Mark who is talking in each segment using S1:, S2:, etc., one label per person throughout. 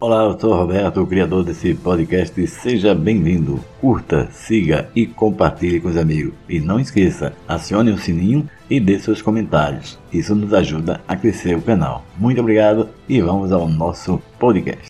S1: Olá, eu sou Roberto, o criador desse podcast. Seja bem-vindo. Curta, siga e compartilhe com os amigos. E não esqueça, acione o sininho e dê seus comentários. Isso nos ajuda a crescer o canal. Muito obrigado e vamos ao nosso podcast.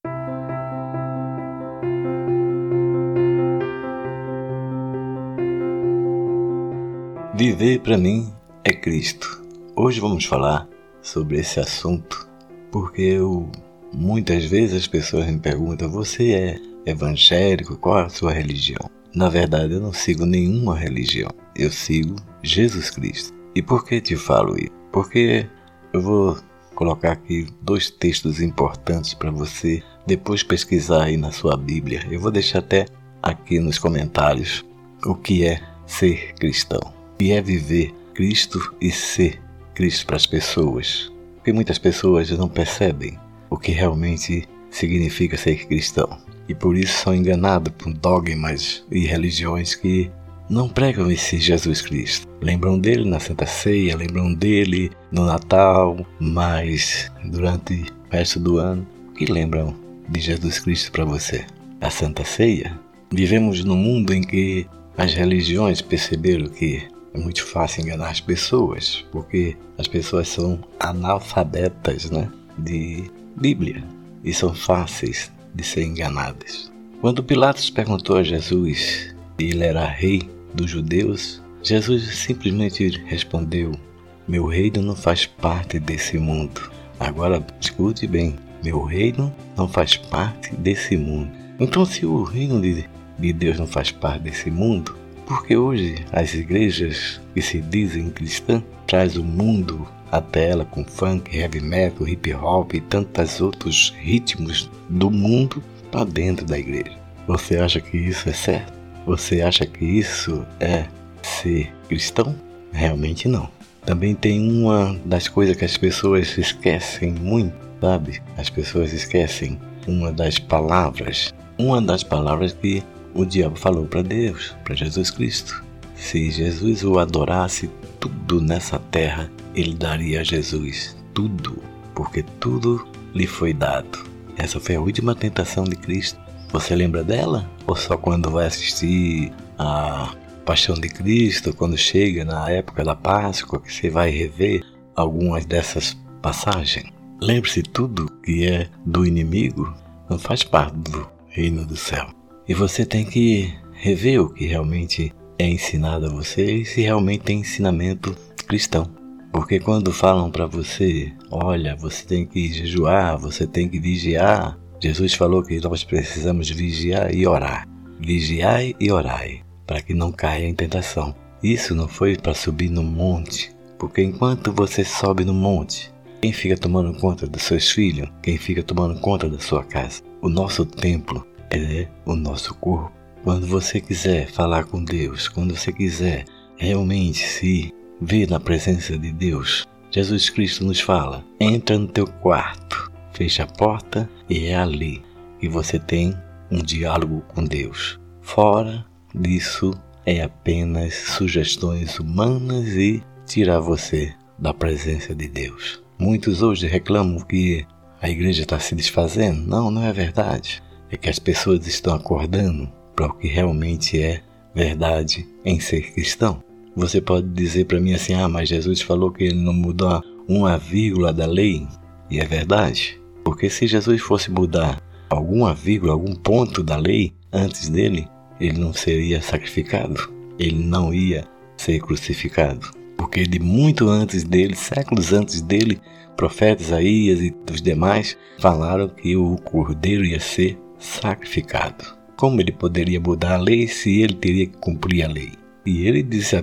S1: Viver para mim é Cristo. Hoje vamos falar sobre esse assunto porque eu Muitas vezes as pessoas me perguntam: você é evangélico? Qual é a sua religião? Na verdade, eu não sigo nenhuma religião. Eu sigo Jesus Cristo. E por que te falo isso? Porque eu vou colocar aqui dois textos importantes para você depois pesquisar aí na sua Bíblia. Eu vou deixar até aqui nos comentários o que é ser cristão. Que é viver Cristo e ser Cristo para as pessoas. Porque muitas pessoas não percebem o que realmente significa ser cristão. E por isso são enganados por dogmas e religiões que não pregam esse Jesus Cristo. Lembram dele na Santa Ceia, lembram dele no Natal, mas durante o resto do ano, o que lembram de Jesus Cristo para você? A Santa Ceia? Vivemos num mundo em que as religiões perceberam que é muito fácil enganar as pessoas, porque as pessoas são analfabetas, né? De Bíblia e são fáceis de ser enganadas. Quando Pilatos perguntou a Jesus se ele era rei dos judeus, Jesus simplesmente respondeu: Meu reino não faz parte desse mundo. Agora escute bem: Meu reino não faz parte desse mundo. Então, se o reino de, de Deus não faz parte desse mundo, porque hoje as igrejas que se dizem cristãs traz o mundo a tela com funk, heavy metal, hip hop e tantos outros ritmos do mundo para dentro da igreja. Você acha que isso é certo? Você acha que isso é ser cristão? Realmente não. Também tem uma das coisas que as pessoas esquecem muito, sabe? As pessoas esquecem uma das palavras, uma das palavras que o diabo falou para Deus, para Jesus Cristo. Se Jesus o adorasse tudo nessa terra, ele daria a Jesus tudo, porque tudo lhe foi dado. Essa foi a última tentação de Cristo. Você lembra dela? Ou só quando vai assistir a Paixão de Cristo, quando chega na época da Páscoa, que você vai rever algumas dessas passagens? Lembre-se, tudo que é do inimigo não faz parte do reino do céu. E você tem que rever o que realmente é ensinado a você e se realmente tem ensinamento cristão. Porque quando falam para você, olha, você tem que jejuar, você tem que vigiar, Jesus falou que nós precisamos vigiar e orar. Vigiai e orai, para que não caia em tentação. Isso não foi para subir no monte, porque enquanto você sobe no monte, quem fica tomando conta dos seus filhos, quem fica tomando conta da sua casa? O nosso templo é o nosso corpo. Quando você quiser falar com Deus, quando você quiser realmente se ver na presença de Deus, Jesus Cristo nos fala: entra no teu quarto, fecha a porta e é ali que você tem um diálogo com Deus. Fora disso é apenas sugestões humanas e tirar você da presença de Deus. Muitos hoje reclamam que a igreja está se desfazendo. Não, não é verdade. É que as pessoas estão acordando para o que realmente é verdade em ser cristão. Você pode dizer para mim assim: ah, mas Jesus falou que ele não mudou uma vírgula da lei. E é verdade. Porque se Jesus fosse mudar alguma vírgula, algum ponto da lei antes dele, ele não seria sacrificado. Ele não ia ser crucificado. Porque de muito antes dele, séculos antes dele, profetas Isaías e os demais falaram que o cordeiro ia ser sacrificado. Como ele poderia mudar a lei se ele teria que cumprir a lei? E ele disse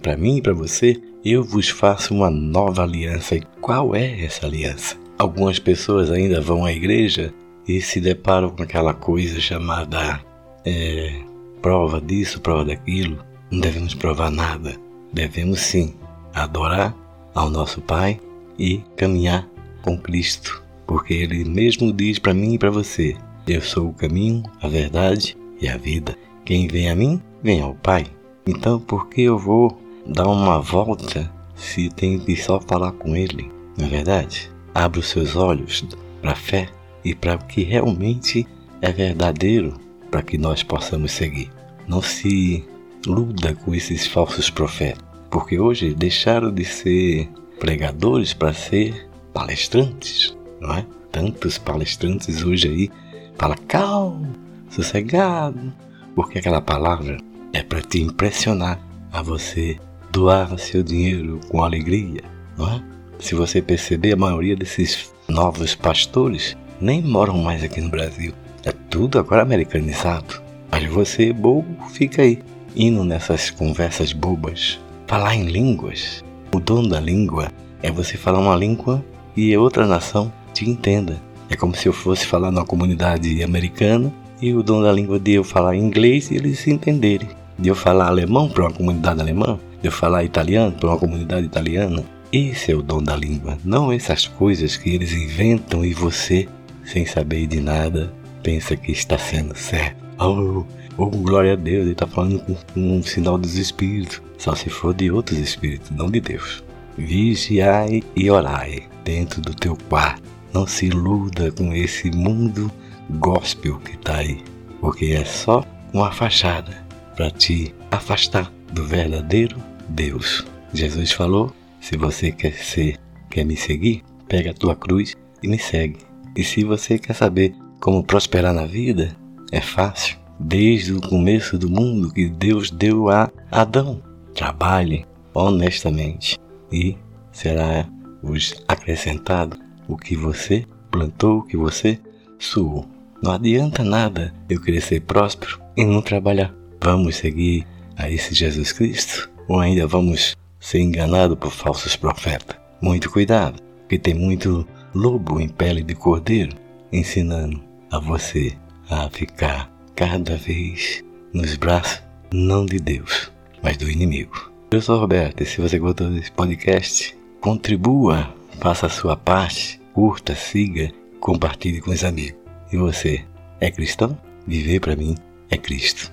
S1: para mim e para você: Eu vos faço uma nova aliança. E qual é essa aliança? Algumas pessoas ainda vão à igreja e se deparam com aquela coisa chamada é, prova disso, prova daquilo. Não devemos provar nada. Devemos sim adorar ao nosso Pai e caminhar com Cristo, porque Ele mesmo diz para mim e para você: eu sou o caminho, a verdade e a vida. Quem vem a mim, vem ao Pai. Então, por que eu vou dar uma volta se tem que só falar com Ele? Não é verdade? Abra os seus olhos para a fé e para o que realmente é verdadeiro para que nós possamos seguir. Não se luda com esses falsos profetas, porque hoje deixaram de ser pregadores para ser palestrantes, não é? Tantos palestrantes hoje aí fala calmo, sossegado, porque aquela palavra é para te impressionar a você doar seu dinheiro com alegria, não é? Se você perceber, a maioria desses novos pastores nem moram mais aqui no Brasil. É tudo agora americanizado. Mas você, bobo, fica aí, indo nessas conversas bobas. Falar em línguas. O dom da língua é você falar uma língua e outra nação te entenda. É como se eu fosse falar numa comunidade americana e o dom da língua de eu falar inglês e eles se entenderem. De eu falar alemão para uma comunidade alemã, de eu falar italiano para uma comunidade italiana. Esse é o dom da língua, não essas coisas que eles inventam e você, sem saber de nada, pensa que está sendo certo. Oh, oh glória a Deus, ele está falando com, um sinal dos espíritos. Só se for de outros espíritos, não de Deus. Vigiai e orai dentro do teu quarto. Não se iluda com esse mundo gospel que está aí, porque é só uma fachada para te afastar do verdadeiro Deus. Jesus falou: se você quer ser, quer me seguir, pega a tua cruz e me segue. E se você quer saber como prosperar na vida, é fácil. Desde o começo do mundo que Deus deu a Adão, trabalhe honestamente e será vos acrescentado o que você plantou, o que você suou. Não adianta nada eu querer ser próspero e não trabalhar. Vamos seguir a esse Jesus Cristo ou ainda vamos ser enganados por falsos profetas? Muito cuidado, que tem muito lobo em pele de cordeiro ensinando a você a ficar cada vez nos braços não de Deus, mas do inimigo. Eu sou Roberto e se você gostou desse podcast, contribua, faça a sua parte, curta, siga, compartilhe com os amigos. E você é cristão? Viver para mim é Cristo.